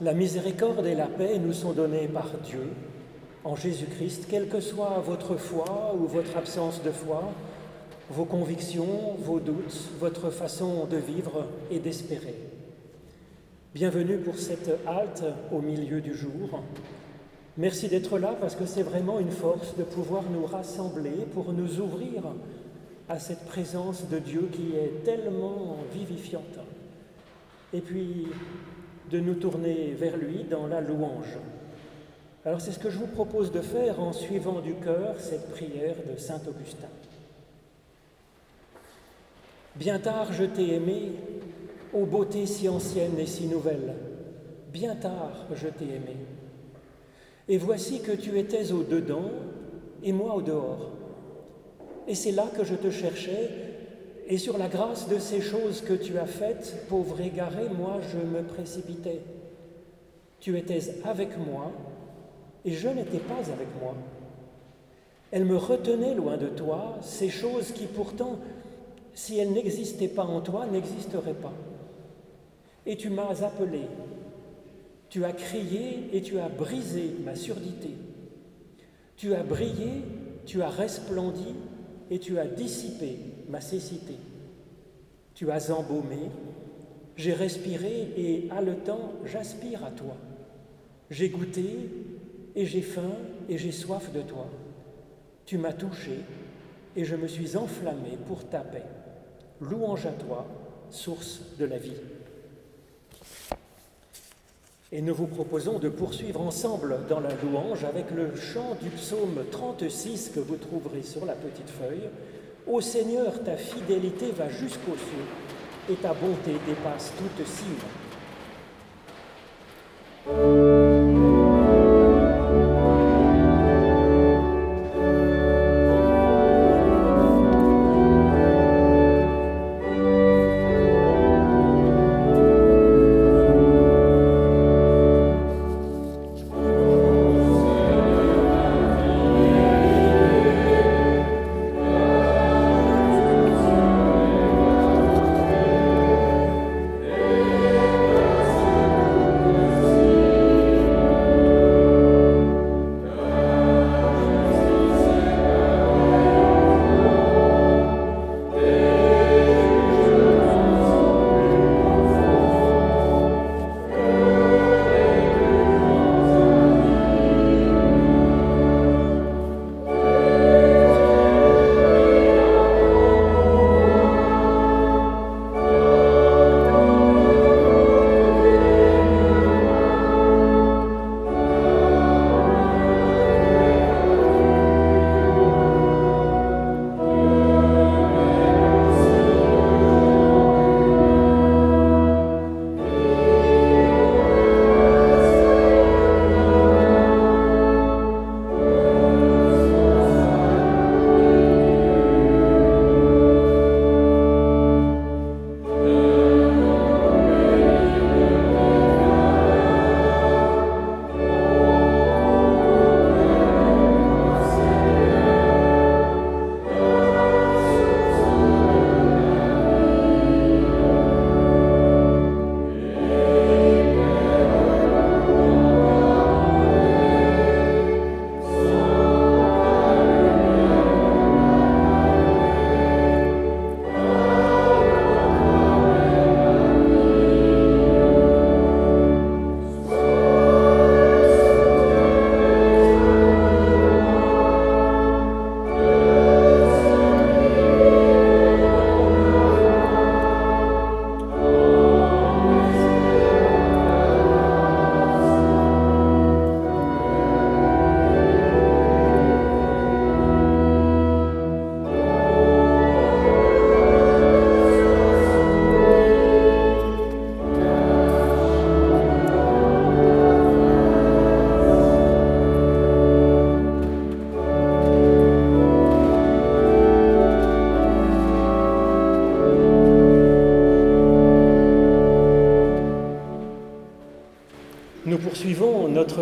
la miséricorde et la paix nous sont données par Dieu en Jésus-Christ, quelle que soit votre foi ou votre absence de foi, vos convictions, vos doutes, votre façon de vivre et d'espérer. Bienvenue pour cette halte au milieu du jour. Merci d'être là parce que c'est vraiment une force de pouvoir nous rassembler pour nous ouvrir à cette présence de Dieu qui est tellement vivifiante. Et puis de nous tourner vers lui dans la louange. Alors c'est ce que je vous propose de faire en suivant du cœur cette prière de Saint Augustin. Bien tard je t'ai aimé, ô beauté si ancienne et si nouvelle, bien tard je t'ai aimé. Et voici que tu étais au dedans et moi au dehors. Et c'est là que je te cherchais, et sur la grâce de ces choses que tu as faites, pauvre égaré, moi je me précipitais. Tu étais avec moi, et je n'étais pas avec moi. Elle me retenait loin de toi, ces choses qui pourtant, si elles n'existaient pas en toi, n'existeraient pas. Et tu m'as appelé, tu as crié et tu as brisé ma surdité. Tu as brillé, tu as resplendi et tu as dissipé ma cécité. Tu as embaumé, j'ai respiré et haletant, j'aspire à toi. J'ai goûté et j'ai faim et j'ai soif de toi. Tu m'as touché et je me suis enflammé pour ta paix. Louange à toi, source de la vie. Et nous vous proposons de poursuivre ensemble dans la louange avec le chant du psaume 36 que vous trouverez sur la petite feuille. Ô Seigneur, ta fidélité va jusqu'aux cieux et ta bonté dépasse toute cime.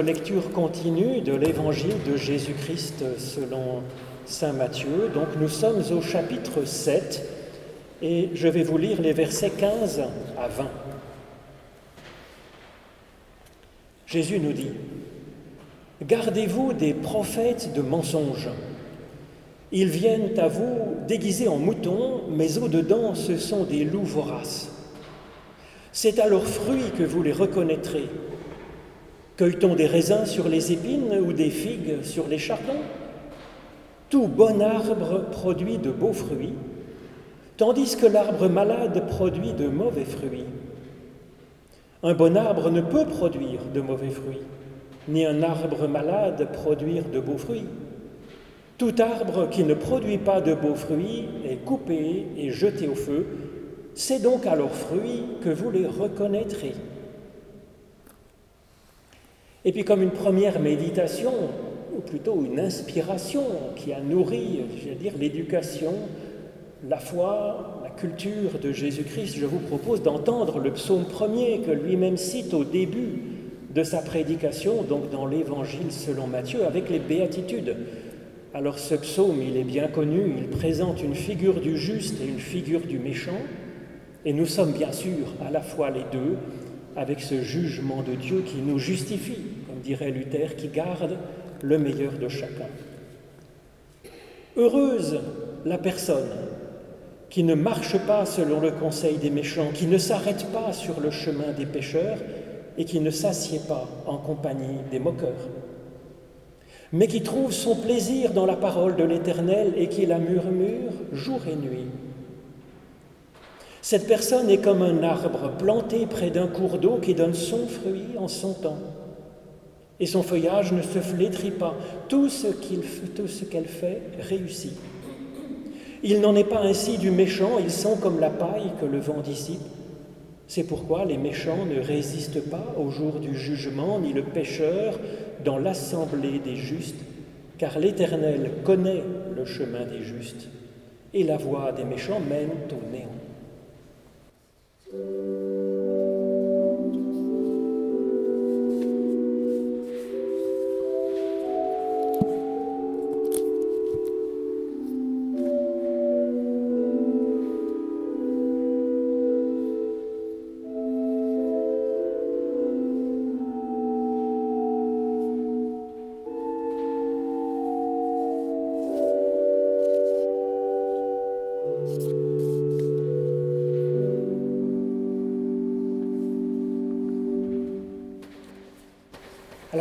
Lecture continue de l'évangile de Jésus-Christ selon Saint Matthieu. Donc nous sommes au chapitre 7 et je vais vous lire les versets 15 à 20. Jésus nous dit, Gardez-vous des prophètes de mensonges. Ils viennent à vous déguisés en moutons, mais au-dedans ce sont des loups voraces. C'est à leurs fruits que vous les reconnaîtrez. Cueille-t-on des raisins sur les épines ou des figues sur les chardons Tout bon arbre produit de beaux fruits, tandis que l'arbre malade produit de mauvais fruits. Un bon arbre ne peut produire de mauvais fruits, ni un arbre malade produire de beaux fruits. Tout arbre qui ne produit pas de beaux fruits est coupé et jeté au feu. C'est donc à leurs fruits que vous les reconnaîtrez. Et puis comme une première méditation, ou plutôt une inspiration qui a nourri, dire, l'éducation, la foi, la culture de Jésus-Christ, je vous propose d'entendre le psaume premier que lui-même cite au début de sa prédication, donc dans l'Évangile selon Matthieu, avec les béatitudes. Alors ce psaume, il est bien connu, il présente une figure du juste et une figure du méchant, et nous sommes bien sûr à la fois les deux, avec ce jugement de Dieu qui nous justifie, dirait Luther, qui garde le meilleur de chacun. Heureuse la personne qui ne marche pas selon le conseil des méchants, qui ne s'arrête pas sur le chemin des pécheurs et qui ne s'assied pas en compagnie des moqueurs, mais qui trouve son plaisir dans la parole de l'Éternel et qui la murmure jour et nuit. Cette personne est comme un arbre planté près d'un cours d'eau qui donne son fruit en son temps. Et son feuillage ne se flétrit pas. Tout ce qu'elle fait réussit. Il n'en est pas ainsi du méchant, ils sont comme la paille que le vent dissipe. C'est pourquoi les méchants ne résistent pas au jour du jugement, ni le pécheur dans l'assemblée des justes, car l'Éternel connaît le chemin des justes, et la voie des méchants mène au néant.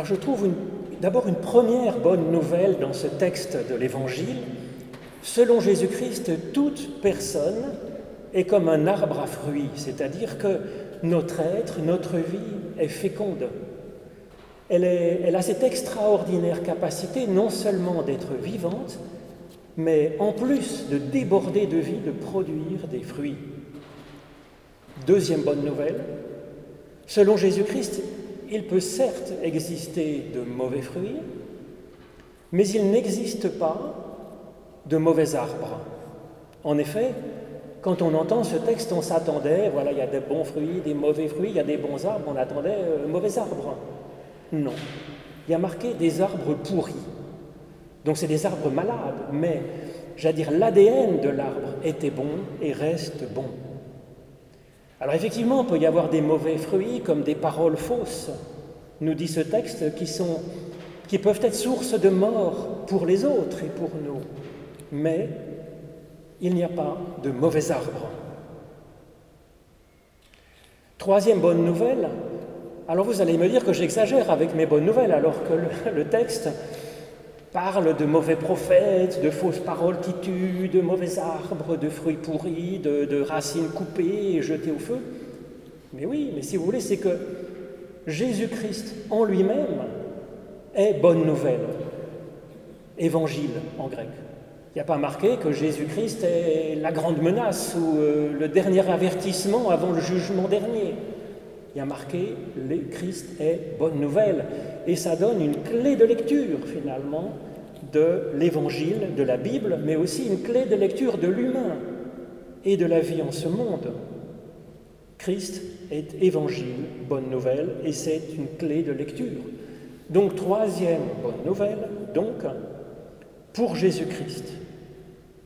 Je trouve d'abord une première bonne nouvelle dans ce texte de l'Évangile. Selon Jésus-Christ, toute personne est comme un arbre à fruits, c'est-à-dire que notre être, notre vie est féconde. Elle, a cette extraordinaire capacité non seulement d'être vivante, mais en plus de déborder de vie, de produire des fruits. Deuxième bonne nouvelle, selon Jésus-Christ, il peut certes exister de mauvais fruits, mais il n'existe pas de mauvais arbres. En effet, quand on entend ce texte, on s'attendait, voilà, il y a des bons fruits, des mauvais fruits, il y a des bons arbres, on attendait euh, mauvais arbres. Non. Il y a marqué des arbres pourris. Donc c'est des arbres malades, mais j'allais dire l'ADN de l'arbre était bon et reste bon. Alors effectivement, il peut y avoir des mauvais fruits comme des paroles fausses, nous dit ce texte, qui, peuvent être source de mort pour les autres et pour nous. Mais il n'y a pas de mauvais arbres. Troisième bonne nouvelle, alors vous allez me dire que j'exagère avec mes bonnes nouvelles, alors que le texte parle de mauvais prophètes, de fausses paroles qui tuent, de mauvais arbres, de fruits pourris, de, racines coupées et jetées au feu. Mais oui, mais si vous voulez, c'est que Jésus-Christ en lui-même est bonne nouvelle, évangile en grec. Il n'y a pas marqué que Jésus-Christ est la grande menace ou euh, le dernier avertissement avant le jugement dernier. Il y a marqué Christ est bonne nouvelle. Et ça donne une clé de lecture finalement de l'évangile, de la Bible, mais aussi une clé de lecture de l'humain et de la vie en ce monde. Christ est évangile, bonne nouvelle, et c'est une clé de lecture. Donc troisième bonne nouvelle, donc, pour Jésus-Christ,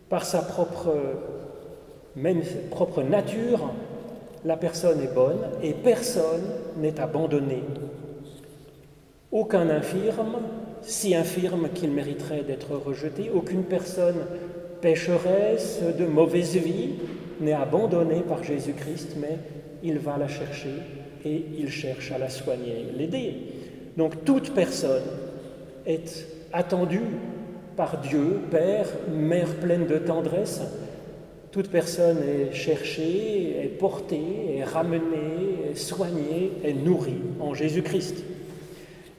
par sa propre nature, la personne est bonne et personne n'est abandonné. Aucun infirme, si infirme qu'il mériterait d'être rejeté, aucune personne pécheresse de mauvaise vie n'est abandonnée par Jésus-Christ, mais il va la chercher et il cherche à la soigner, l'aider. Donc toute personne est attendue par Dieu, Père, Mère pleine de tendresse. Toute personne est cherchée, est portée, est ramenée, est soignée, est nourrie en Jésus-Christ.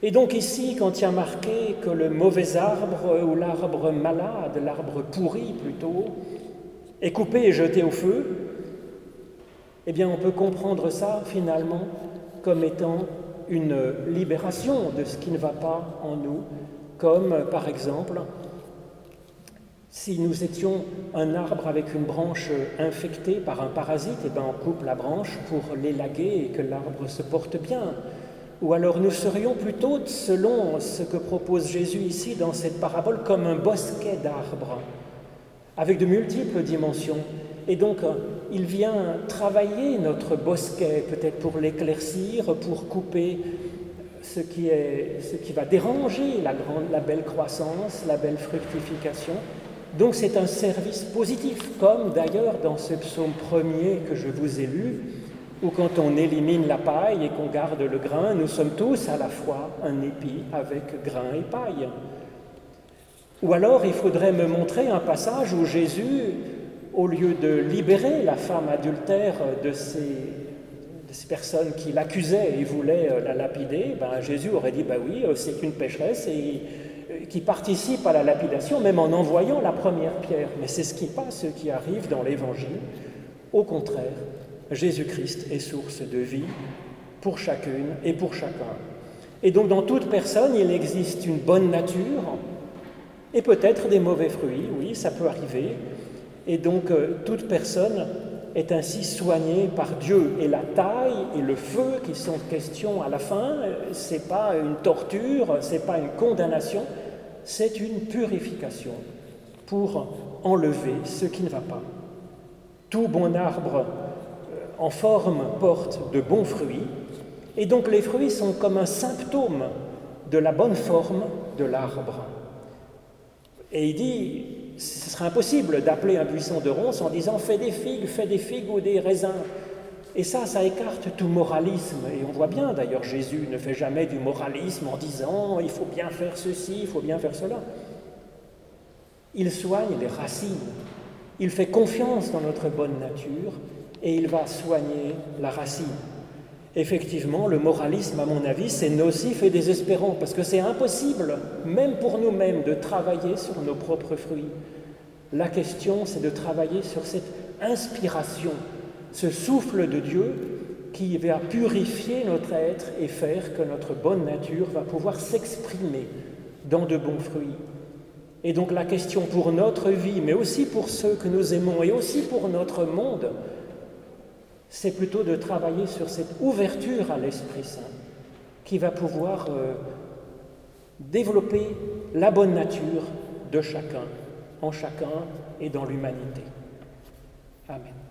Et donc ici, quand il y a marqué que le mauvais arbre ou l'arbre malade, l'arbre pourri plutôt, est coupé et jeté au feu, eh bien on peut comprendre ça finalement comme étant une libération de ce qui ne va pas en nous, comme par exemple si nous étions un arbre avec une branche infectée par un parasite, eh bien on coupe la branche pour l'élaguer et que l'arbre se porte bien. Ou alors nous serions plutôt, selon ce que propose Jésus ici dans cette parabole, comme un bosquet d'arbres, avec de multiples dimensions. Et donc, il vient travailler notre bosquet, peut-être pour l'éclaircir, pour couper ce qui, est, ce qui va déranger la, grande, la belle croissance, la belle fructification. Donc c'est un service positif, comme d'ailleurs dans ce psaume premier que je vous ai lu, où quand on élimine la paille et qu'on garde le grain, nous sommes tous à la fois un épi avec grain et paille. Ou alors il faudrait me montrer un passage où Jésus, au lieu de libérer la femme adultère de ces, ces personnes qui l'accusaient et voulaient euh, la lapider, ben Jésus aurait dit, ben oui, euh, c'est une pécheresse et qui participe à la lapidation, même en envoyant la première pierre. Mais c'est ce qui passe, ce qui arrive dans l'Évangile. Au contraire, Jésus-Christ est source de vie pour chacune et pour chacun. Et donc dans toute personne, il existe une bonne nature et peut-être des mauvais fruits, oui, ça peut arriver. Et donc euh, toute personne est ainsi soignée par Dieu. Et la taille et le feu qui sont question à la fin, c'est pas une torture, c'est pas une condamnation, c'est une purification pour enlever ce qui ne va pas. Tout bon arbre en forme porte de bons fruits, et donc les fruits sont comme un symptôme de la bonne forme de l'arbre. Et il dit, ce serait impossible d'appeler un buisson de ronces en disant fais des figues, fais des figues ou des raisins. Et ça, ça écarte tout moralisme. Et on voit bien, d'ailleurs, Jésus ne fait jamais du moralisme en disant il faut bien faire ceci, il faut bien faire cela. Il soigne les racines. Il fait confiance dans notre bonne nature et il va soigner la racine. Effectivement, le moralisme, à mon avis, c'est nocif et désespérant, parce que c'est impossible, même pour nous-mêmes, de travailler sur nos propres fruits. La question, c'est de travailler sur cette inspiration, ce souffle de Dieu qui va purifier notre être et faire que notre bonne nature va pouvoir s'exprimer dans de bons fruits. Et donc la question pour notre vie, mais aussi pour ceux que nous aimons et aussi pour notre monde, c'est plutôt de travailler sur cette ouverture à l'Esprit Saint qui va pouvoir euh, développer la bonne nature de chacun, en chacun et dans l'humanité. Amen.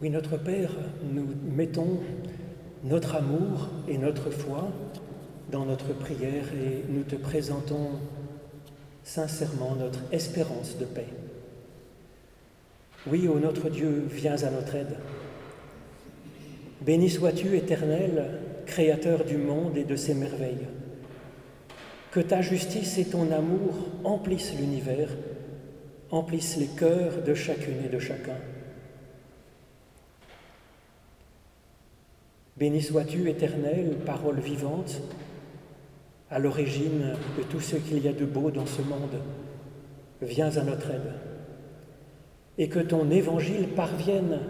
Oui, notre Père, nous mettons notre amour et notre foi dans notre prière et nous te présentons sincèrement notre espérance de paix. Oui, ô notre Dieu, viens à notre aide. Béni sois-tu, éternel, Créateur du monde et de ses merveilles. Que ta justice et ton amour emplissent l'univers, emplissent les cœurs de chacune et de chacun. Béni sois-tu, éternel, parole vivante, à l'origine de tout ce qu'il y a de beau dans ce monde. Viens à notre aide. Et que ton évangile parvienne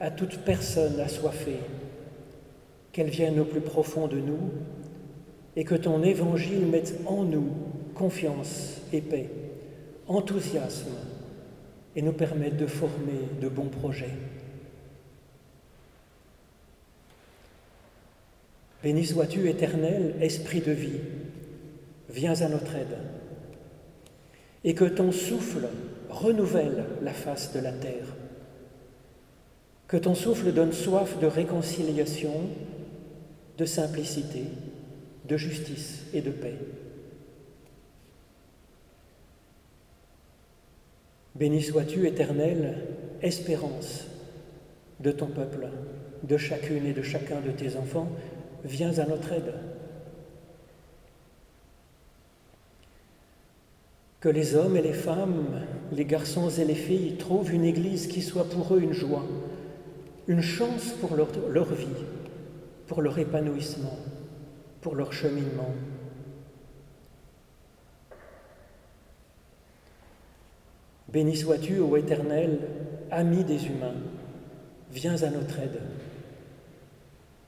à toute personne assoiffée, qu'elle vienne au plus profond de nous, et que ton évangile mette en nous confiance et paix, enthousiasme, et nous permette de former de bons projets. Béni sois-tu, éternel, Esprit de vie, viens à notre aide, et que ton souffle renouvelle la face de la terre, que ton souffle donne soif de réconciliation, de simplicité, de justice et de paix. Béni sois-tu, éternel, espérance de ton peuple, de chacune et de chacun de tes enfants, viens à notre aide. Que les hommes et les femmes, les garçons et les filles trouvent une Église qui soit pour eux une joie, une chance pour leur, vie, pour leur épanouissement, pour leur cheminement. Béni sois-tu, ô Éternel, ami des humains, viens à notre aide.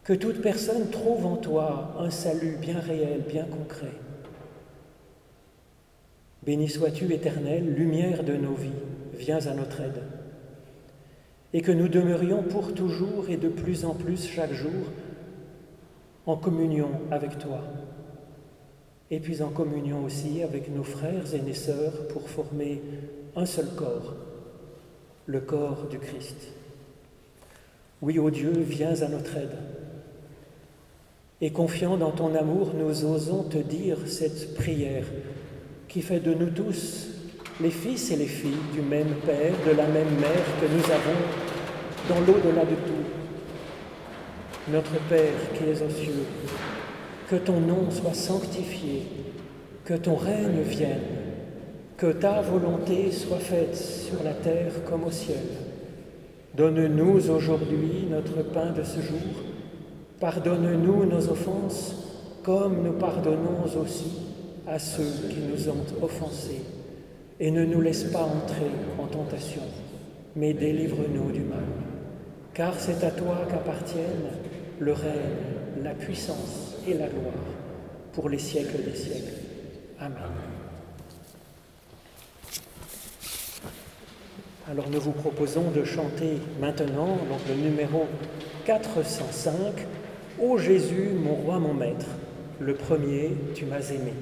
Que toute personne trouve en toi un salut bien réel, bien concret. Béni sois-tu, Éternel, lumière de nos vies, viens à notre aide. Et que nous demeurions pour toujours et de plus en plus chaque jour en communion avec toi. Et puis en communion aussi avec nos frères et nos sœurs pour former un seul corps, le corps du Christ. Oui, ô Dieu, viens à notre aide. Et confiant dans ton amour, nous osons te dire cette prière qui fait de nous tous les fils et les filles du même Père, de la même Mère que nous avons dans l'au-delà de tout. Notre Père qui es aux cieux, que ton nom soit sanctifié, que ton règne vienne, que ta volonté soit faite sur la terre comme au ciel. Donne-nous aujourd'hui notre pain de ce jour Pardonne-nous nos offenses comme nous pardonnons aussi à ceux qui nous ont offensés. Et ne nous laisse pas entrer en tentation, mais délivre-nous du mal. Car c'est à toi qu'appartiennent le règne, la puissance et la gloire pour les siècles des siècles. Amen. Alors nous vous proposons de chanter maintenant donc le numéro 405 Ô Jésus, mon roi, mon maître, le premier, tu m'as aimé.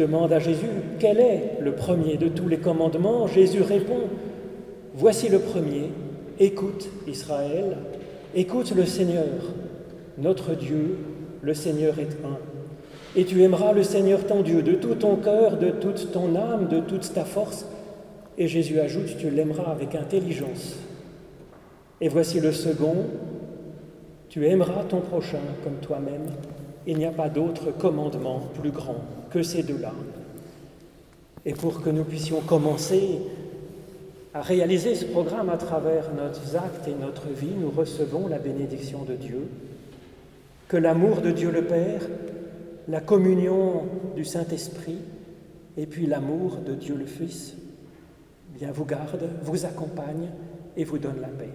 Demande à Jésus, quel est le premier de tous les commandements? Jésus répond, voici le premier, écoute Israël, écoute le Seigneur, notre Dieu, le Seigneur est un. Et tu aimeras le Seigneur ton Dieu de tout ton cœur, de toute ton âme, de toute ta force. Et Jésus ajoute, tu l'aimeras avec intelligence. Et voici le second, tu aimeras ton prochain comme toi-même. Il n'y a pas d'autre commandement plus grand que ces deux-là. Et pour que nous puissions commencer à réaliser ce programme à travers nos actes et notre vie, nous recevons la bénédiction de Dieu. Que l'amour de Dieu le Père, la communion du Saint-Esprit et puis l'amour de Dieu le Fils bien vous garde, vous accompagne et vous donne la paix.